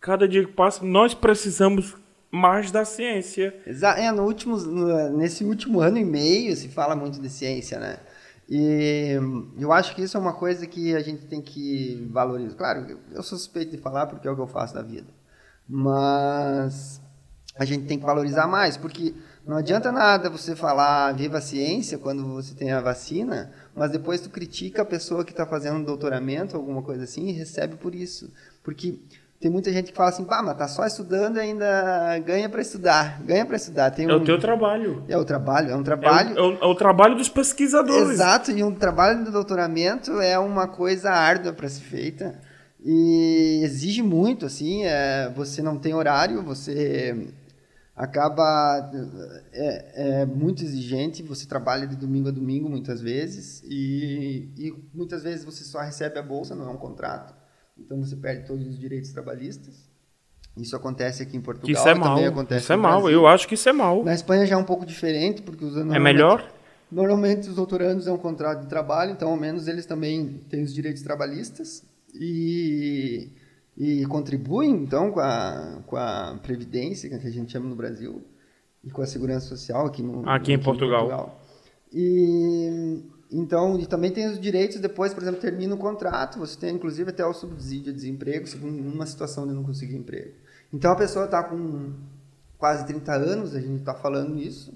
cada dia que passa, nós precisamos mais da ciência. Exa é, no último, no- nesse último ano e meio se fala muito de ciência, né? E eu acho que isso é uma coisa que a gente tem que valorizar. Claro, eu sou suspeito de falar porque é o que eu faço da vida. Mas a gente tem que valorizar mais, porque não adianta nada você falar viva a ciência quando você tem a vacina, mas depois tu critica a pessoa que está fazendo um doutoramento, alguma coisa assim, e recebe por isso. Porque tem muita gente que fala assim, pá, mas tá só estudando e ainda ganha para estudar, ganha para estudar. Tem É um- o teu trabalho. é o trabalho, é um É o, trabalho. é o- é o trabalho dos pesquisadores. Exato, e um trabalho de doutoramento é uma coisa árdua para ser feita e exige muito, assim, é, você não tem horário, você acaba é, é muito exigente, você trabalha de domingo a domingo muitas vezes e, e muitas vezes você só recebe a bolsa, não é um contrato, então você perde todos os direitos trabalhistas. Isso acontece aqui em Portugal, isso é também mal. acontece Isso é mal. Eu acho que isso é mal. Na Espanha já é um pouco diferente, porque os É melhor? Normalmente os doutorandos é um contrato de trabalho, então ao menos eles também têm os direitos trabalhistas e, e contribuem então com a, com a previdência, que a gente chama no Brasil, e com a segurança social aqui, no, Aqui em Portugal. E então e também tem os direitos depois, por exemplo, termina o contrato, você tem inclusive até o subsídio de desemprego, se numa situação de não conseguir emprego. Então a pessoa está com quase 30 anos, a gente está falando isso,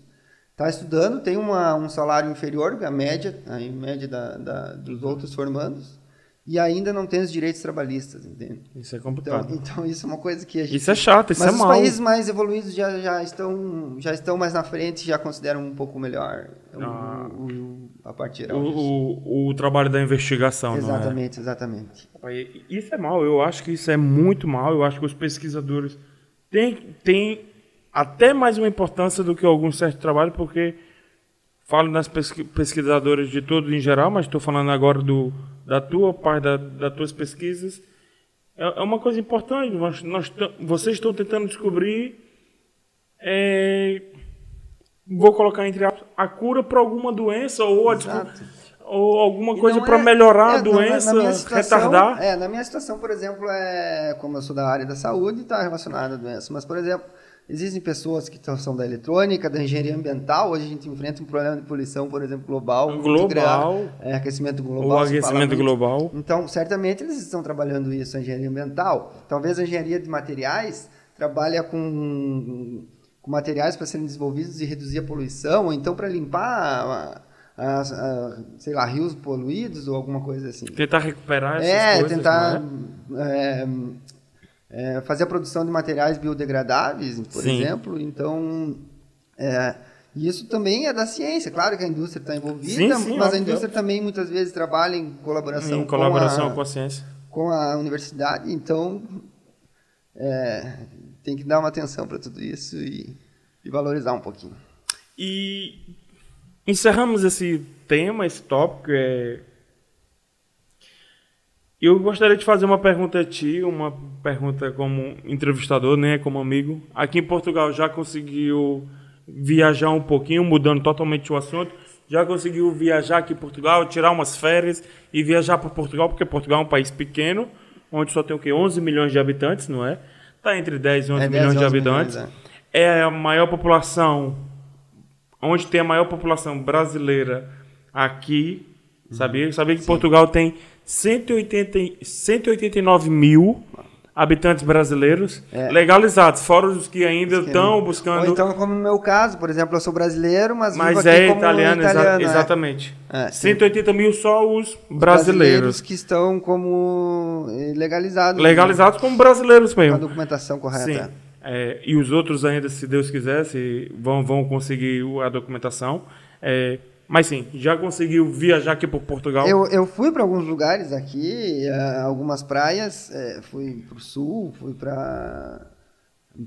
está estudando, tem uma, um salário inferior à média, a média da, da- dos outros formandos, e ainda não tem os direitos trabalhistas, entende? Isso é Então, complicado. então isso é uma coisa que a gente... Isso é chato, isso Mas é os mal. países mais evoluídos já, já, estão, já estão mais na frente, já consideram um pouco melhor o- Ah. o- a parte O, o, o trabalho da investigação, não é? Exatamente, exatamente. Isso é mal, eu acho que isso é muito mal. Eu acho que os pesquisadores têm, têm até mais uma importância do que alguns certos trabalhos, porque falo nas pesqui- pesquisadoras de todos em geral, mas estou falando agora do, da tua parte, da, das tuas pesquisas. É, é uma coisa importante. Nós, nós vocês estão tentando descobrir, é, vou colocar entre aspas, a cura para alguma doença ou, a, ou alguma coisa para é- melhorar é, a na- na doença, minha situação- retardar. É, na minha situação, por exemplo, é como eu sou da área da saúde, está relacionada à doença. Mas, por exemplo, existem pessoas que são da eletrônica, da engenharia ambiental. Hoje a gente enfrenta um problema de poluição, por exemplo, global. Global. É, aquecimento global. o aquecimento global. Então, certamente eles estão trabalhando isso, a engenharia ambiental. Talvez a engenharia de materiais trabalha com, com materiais para serem desenvolvidos e reduzir a poluição, ou então para limpar, a- a- sei lá, rios poluídos ou alguma coisa assim. Tentar recuperar essas É, coisas, tentar não é? É, fazer a produção de materiais biodegradáveis, por Sim. exemplo. Então, é, isso também é da ciência. Claro que a indústria está envolvida, Sim, sim, mas a indústria também muitas vezes trabalha em colaboração, Em colaboração com, com a, a ciência. com a universidade. Então, é, tem que dar uma atenção para tudo isso e, e valorizar um pouquinho. E encerramos esse tema, esse tópico. É... Eu gostaria de fazer uma pergunta a ti, uma pergunta como entrevistador, né, como amigo. Aqui em Portugal já conseguiu viajar um pouquinho, mudando totalmente o assunto. Já conseguiu viajar aqui em Portugal, tirar umas férias e viajar para Portugal, porque Portugal é um país pequeno, onde só tem o quê? 11 milhões de habitantes, não é? Está entre 10 e 11 É, 10, milhões de 11 habitantes. milhões, é a maior população, onde tem a maior população brasileira aqui. Sabia? Sabia que Portugal tem 180, e- 189 mil habitantes brasileiros É. legalizados, fora os que ainda Os que estão buscando. Ou então, como no meu caso, por exemplo, eu sou brasileiro, mas, mas é como italiano, exa- italiano, é. exatamente. É, sim. 180 mil só os Os brasileiros. que estão como eh, legalizados. Legalizados como brasileiros né? Com a mesmo. documentação correta. É, e os outros ainda, se Deus quiser, se vão, vão conseguir a documentação. É, mas sim, já conseguiu viajar aqui por Portugal. Eu, eu fui para alguns lugares aqui, eh, algumas praias, eh, fui para o sul, fui para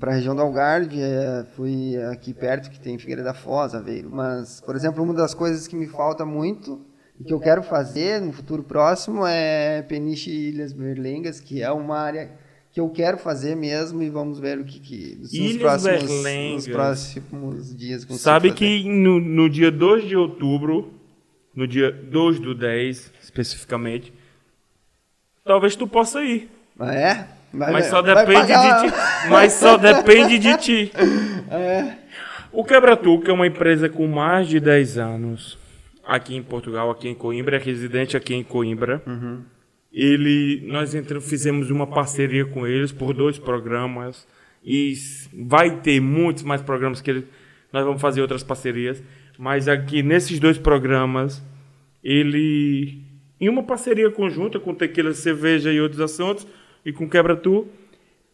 para a região do Algarve, eh, fui aqui perto que tem Figueira da Foz, Aveiro. Mas, por exemplo, uma das coisas que me falta muito e que eu quero fazer no futuro próximo é Peniche Ilhas Berlengas, que é uma área que eu quero fazer mesmo e vamos ver o que, que nos, Ilhas próximos, nos próximos dias Sabe fazer. que no, no dia 2 de outubro, no dia 2 do 10, especificamente, talvez tu possa ir. Ah, é? Vai- Mas só depende de ti. Mas só depende de ti. É. O que é uma empresa com mais de 10 anos aqui em Portugal, aqui em Coimbra, é residente aqui em Coimbra. Ele, nós fizemos uma parceria com eles por dois programas e vai ter muitos mais programas que eles, nós vamos fazer outras parcerias, mas aqui nesses dois programas ele em uma parceria conjunta com Tequila Cerveja e outros assuntos e com Quebra-Tu,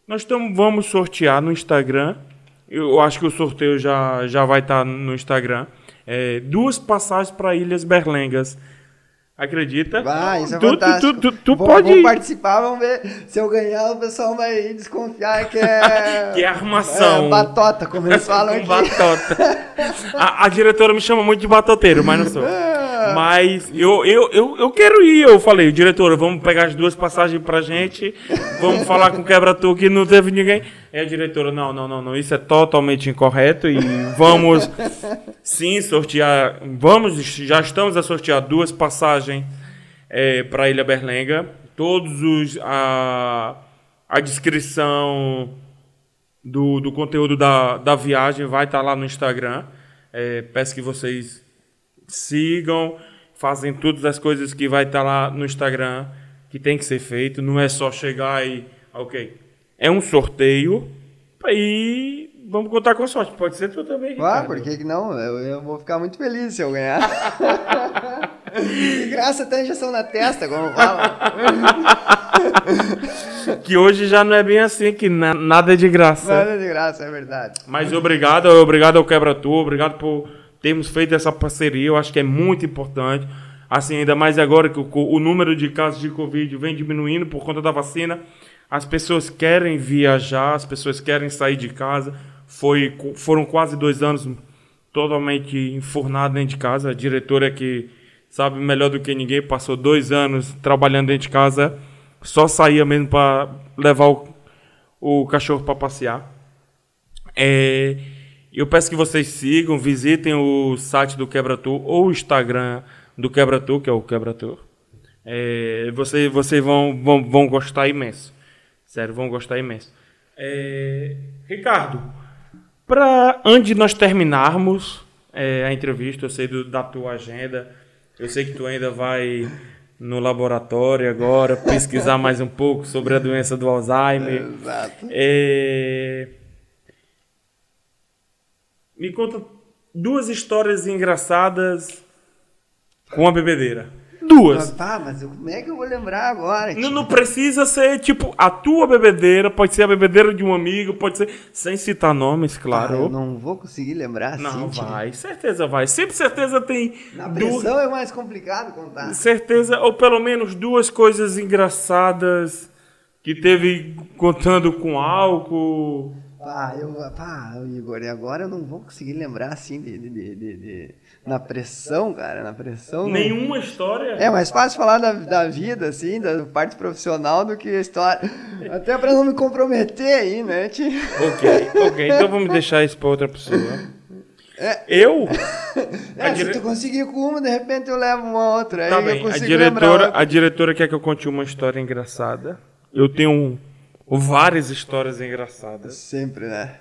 nós tamo, vamos sortear no Instagram. Eu acho que o sorteio já, já vai estar no Instagram. É, duas passagens para Ilhas Berlengas. Acredita? Vai, isso é tu, fantástico. Tu, tu, tu vou, pode vou participar, vamos ver. Se eu ganhar, o pessoal vai desconfiar que é. Que é armação. É, batota, como eles falam Com aqui. batota. A, a diretora me chama muito de batoteiro, mas não sou. Mas eu, eu, eu, eu quero ir. Eu falei, diretora, vamos pegar as duas passagens pra gente. Vamos falar com o quebra-tu que não teve ninguém. É a diretora, não, não, não, não. Isso é totalmente incorreto. E vamos sim sortear. Vamos, já estamos a sortear duas passagens é, para Ilha Berlenga. Todos os. A, a descrição do, do conteúdo da, da viagem vai estar lá no Instagram. É, peço que vocês sigam, fazem todas as coisas que vai estar lá no Instagram que tem que ser feito. Não é só chegar e. Ok. É um sorteio e vamos contar com a sorte. Pode ser tu também. Ah, Ricardo. por que não? Eu, eu vou ficar muito feliz se eu ganhar. De graça até injeção na testa, como fala. Que hoje já não é bem assim, que na- nada é de graça. Nada de graça, é verdade. Mas obrigado, obrigado ao Quebra-Tu, obrigado por termos feito essa parceria. Eu acho que é muito importante. Assim, ainda mais agora que o, o número de casos de Covid vem diminuindo por conta da vacina. As pessoas querem viajar, as pessoas querem sair de casa. Foi, foram quase dois anos totalmente enfurnado dentro de casa. A diretora que sabe melhor do que ninguém, passou dois anos trabalhando dentro de casa. Só saía mesmo para levar o, o cachorro para passear. É, eu peço que vocês sigam, visitem o site do Quebra-Tu ou o Instagram do Quebra-Tu, que é o Quebra-Tu. É, você, vocês vão, vão, vão gostar imenso. Sério, vão gostar imenso. É, Ricardo, para antes de nós terminarmos é, a entrevista, eu sei do- da tua agenda, eu sei que tu ainda vai no laboratório agora pesquisar mais um pouco sobre a doença do Alzheimer. Exato. É... Me conta duas histórias engraçadas com a bebedeira. Duas. Pá, mas eu- como é que eu vou lembrar agora? Não, não precisa ser, tipo, a tua bebedeira, pode ser a bebedeira de um amigo, pode ser, sem citar nomes, Ah, claro. eu não vou conseguir lembrar não, assim. vai, certeza vai. Sempre certeza tem Na duas, pressão é mais complicado contar. certeza, ou pelo menos duas coisas engraçadas que teve contando com álcool. Pá, eu, pá, Igor, e agora eu não vou conseguir lembrar assim de, de, de- de- de- na pressão, cara, na pressão. não- Nenhuma história. É mais fácil falar da, da vida, assim, da parte profissional do que a história. Até pra não me comprometer aí, né, tio? Ok, ok. Então vamos deixar isso para outra pessoa. É. Eu? A É, dire- se tu conseguir com uma, de repente eu levo uma outra. Tá aí bem. eu A consigo diretora, lembrar. a diretora quer que eu conte uma história engraçada. Eu tenho um- várias histórias engraçadas. Sempre, né?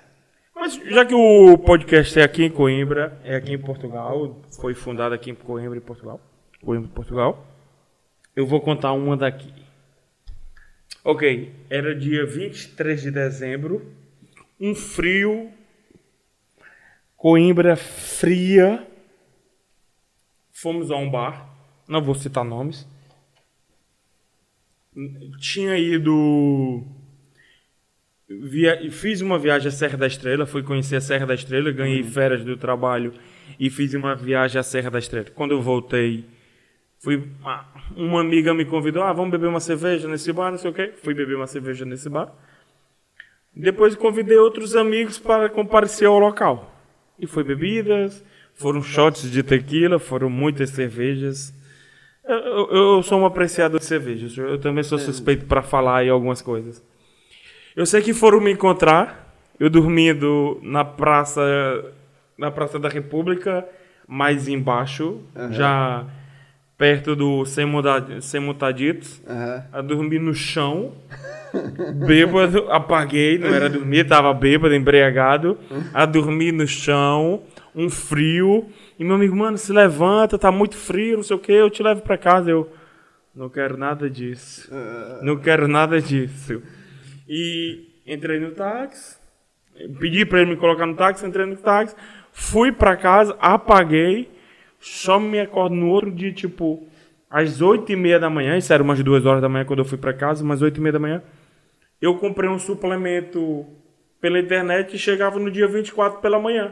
Mas já que o podcast é aqui em Coimbra, é aqui em Portugal, foi fundado aqui em Coimbra, em Portugal. Coimbra, Portugal. Eu vou contar uma daqui. Ok, era dia 23 de dezembro, um frio, Coimbra fria. Fomos a um bar, não vou citar nomes. Tinha ido. Via, fiz uma viagem à Serra da Estrela, fui conhecer a Serra da Estrela, ganhei férias do trabalho e fiz uma viagem à Serra da Estrela. Quando eu voltei, fui ah, uma amiga me convidou, ah, vamos beber uma cerveja nesse bar, não sei o quê. Fui beber uma cerveja nesse bar. Depois convidei outros amigos para comparecer ao local. E foi bebidas, foram shots de tequila, foram muitas cervejas. Eu, eu- eu sou um apreciador de cervejas. Eu também sou suspeito para falar aí algumas coisas. Eu sei que foram me encontrar. Eu dormindo na praça, na praça da República, mais embaixo, já perto do Semuda- Semutaditos. Aham. a dormir no chão, bêbado, apaguei, não era dormir, tava bêbado, embriagado, a dormir no chão, um frio, e meu amigo, mano, se levanta, tá muito frio, não sei o que, eu te levo pra casa, eu, não quero nada disso, não quero nada disso. E entrei no táxi, pedi pra ele me colocar no táxi, entrei no táxi, fui pra casa, apaguei, só me acordo no outro dia, tipo, às oito e meia da manhã, isso era umas duas horas da manhã quando eu fui pra casa, umas oito e meia da manhã, eu comprei um suplemento pela internet e chegava no dia 24 pela manhã.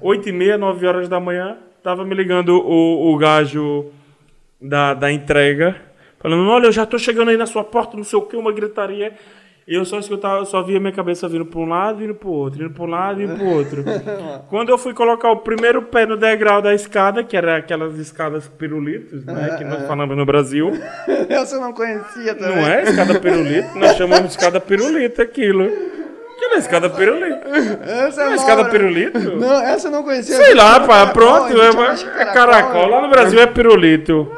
Oito e meia, nove horas da manhã, tava me ligando o, o gajo da, da entrega, falando, olha, eu já tô chegando aí na sua porta, não sei o que, uma gritaria. E eu só escutava, eu só via minha cabeça vindo para um lado, indo para o outro, indo para um lado, indo para o outro. Quando eu fui colocar o primeiro pé no degrau da escada, que era aquelas escadas pirulitos, né, que nós falamos no Brasil, Essa eu não conhecia também. não é escada pirulito, nós chamamos de escada pirulito aquilo. Que não é escada pirulito? Essa Não é é escada pirulito? Não, essa eu não conhecia. Sei lá, Caracol, pá, pronto, gente é, que é caracol. Lá no Brasil é pirulito.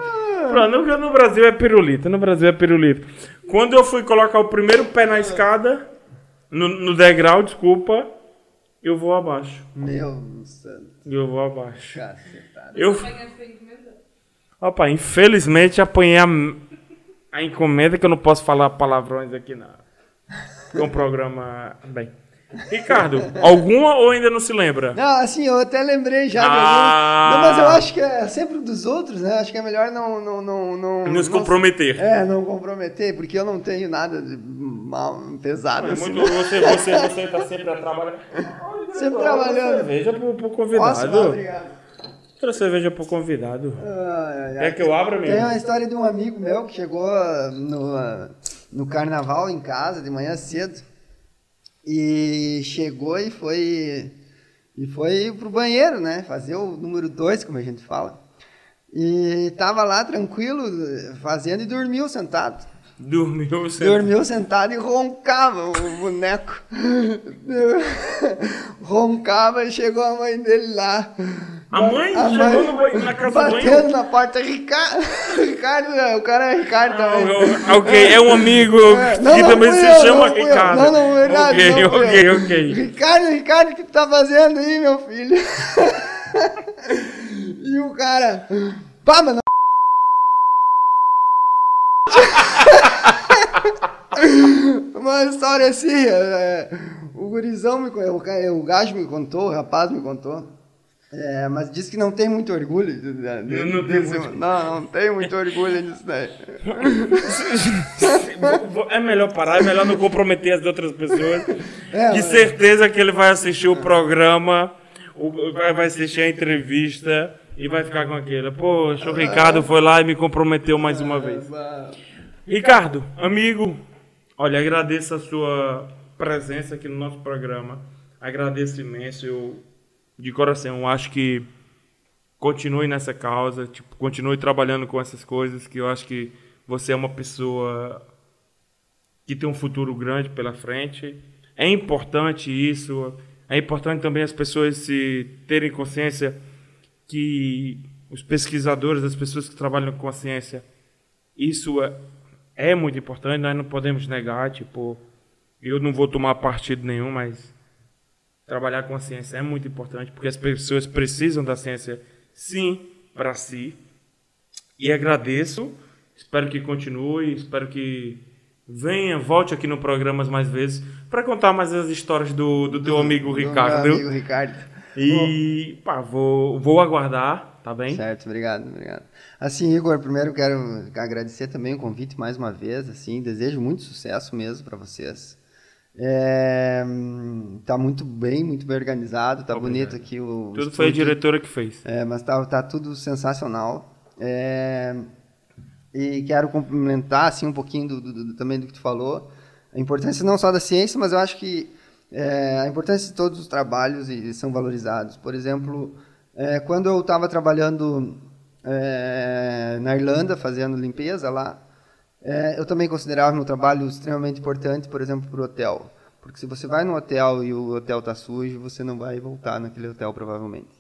Pronto, no, no Brasil é pirulito, no Brasil é pirulito. Quando eu fui colocar o primeiro pé na escada, no, no degrau, desculpa, eu vou abaixo. Meu santo, Eu vou abaixo. cacetada. Eu, opa, infelizmente apanhei a, a encomenda que eu não posso falar palavrões aqui na, com o programa. Bem. Ricardo, alguma ou ainda não se lembra? Não, assim, eu até lembrei já Ah. Não, mas eu acho que é sempre dos outros, né? Acho que é melhor não. não, não, não Nos não- comprometer. É, não comprometer, porque eu não tenho nada de mal, pesado É assim. muito, você, você, você tá sempre a trabalhar. Sempre trabalhando. Cerveja pro, pro convidado. Ah, obrigado. Outra cerveja pro convidado. Ai. Quer que eu abra Tem mesmo? uma história de um amigo meu que chegou no, ah, no carnaval em casa de manhã cedo e chegou e foi e foi pro banheiro, né? Fazer o número dois, como a gente fala. E tava lá tranquilo fazendo e dormiu sentado. Dormiu você. Dormiu sentado e roncava o boneco. roncava e chegou a mãe dele lá. A mãe A chegou mãe no banho- na casa do Batendo banho. na porta, Ricardo. Ricardo, o cara é Ricardo também. o- ok, é um amigo É, não, que não também se eu, chama não. Ricardo. Não, não, verdade. Ok, não ok, eu. ok. Ricardo, Ricardo, o que tu tá fazendo aí, meu filho? e o cara. Pá, mano. Uma história assim, é, o gurizão me contou, o o gajo me contou, o rapaz me contou. É, mas disse que não tem muito orgulho. de- de- de- Não muito- não, não tem muito orgulho disso daí. É melhor parar, é melhor não comprometer as outras pessoas. É, De mas- certeza que ele vai assistir o programa, vai vai assistir a entrevista e vai ficar com aquele. Poxa, o Ricardo foi lá e me comprometeu mais uma vez. Ricardo, amigo, olha, agradeço a sua presença aqui no nosso programa. Agradeço imenso. Eu, de coração, acho que continue nessa causa, tipo, continue trabalhando com essas coisas, que eu acho que você é uma pessoa que tem um futuro grande pela frente. É importante isso. É importante também as pessoas se terem consciência que os pesquisadores, as pessoas que trabalham com a ciência, isso é, é muito importante, nós não podemos negar, tipo, eu não vou tomar partido nenhum, mas trabalhar com a ciência é muito importante, porque as pessoas precisam da ciência, sim, para si. E agradeço, espero que continue, espero que Venha, volte aqui no Programas mais vezes para contar mais as histórias do, do teu amigo Do Ricardo. Meu amigo Ricardo. E pá, vou, vou aguardar, tá bem? Certo, obrigado, obrigado. Assim, Igor, primeiro quero agradecer também o convite mais uma vez, assim, desejo muito sucesso mesmo para vocês. É, tá muito bem, muito bem organizado, tá Obrigado. bonito aqui o Tudo foi a estúdio. diretora que fez. É, mas tá, tá tudo sensacional. É, e quero complementar assim um pouquinho do, do- do- também do que tu falou. A importância não só da ciência, mas eu acho que é, a importância de todos os trabalhos e são valorizados. Por exemplo, é, quando eu estava trabalhando é, na Irlanda fazendo limpeza lá, é, eu também considerava meu trabalho extremamente importante, por exemplo, para o hotel. Porque se você vai no hotel e o hotel está sujo, você não vai voltar naquele hotel provavelmente.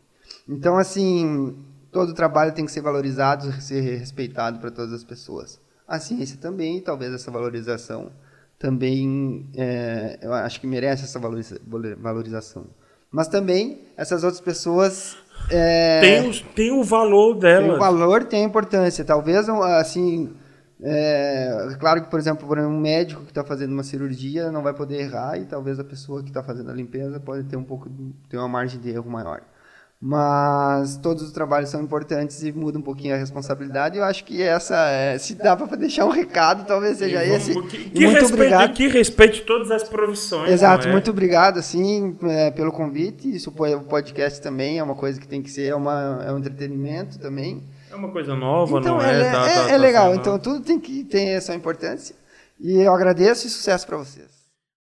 Então, assim, todo trabalho tem que ser valorizado, ser respeitado para todas as pessoas. A ciência também, talvez essa valorização também, é, eu acho que merece essa valoriza- valorização. Mas também, essas outras pessoas... é, Tem, os, tem o valor dela. tem o valor, tem a importância. Talvez, assim, é, claro que, por exemplo, um médico que está fazendo uma cirurgia não vai poder errar e talvez a pessoa que está fazendo a limpeza pode ter um pouco, ter uma margem de erro maior. Mas todos os trabalhos são importantes e muda um pouquinho a responsabilidade. Eu acho que essa, é, se dá para deixar um recado, talvez seja E esse. Que, que muito respeite, obrigado. que respeite todas as profissões. Exato, é? muito obrigado assim é, pelo convite. Isso o podcast também é uma coisa que tem que ser é, uma, é um entretenimento também. É uma coisa nova, Então não é, é? Tá- é- tá- é tá legal. Então tudo tem que ter essa importância. E eu agradeço e sucesso para vocês.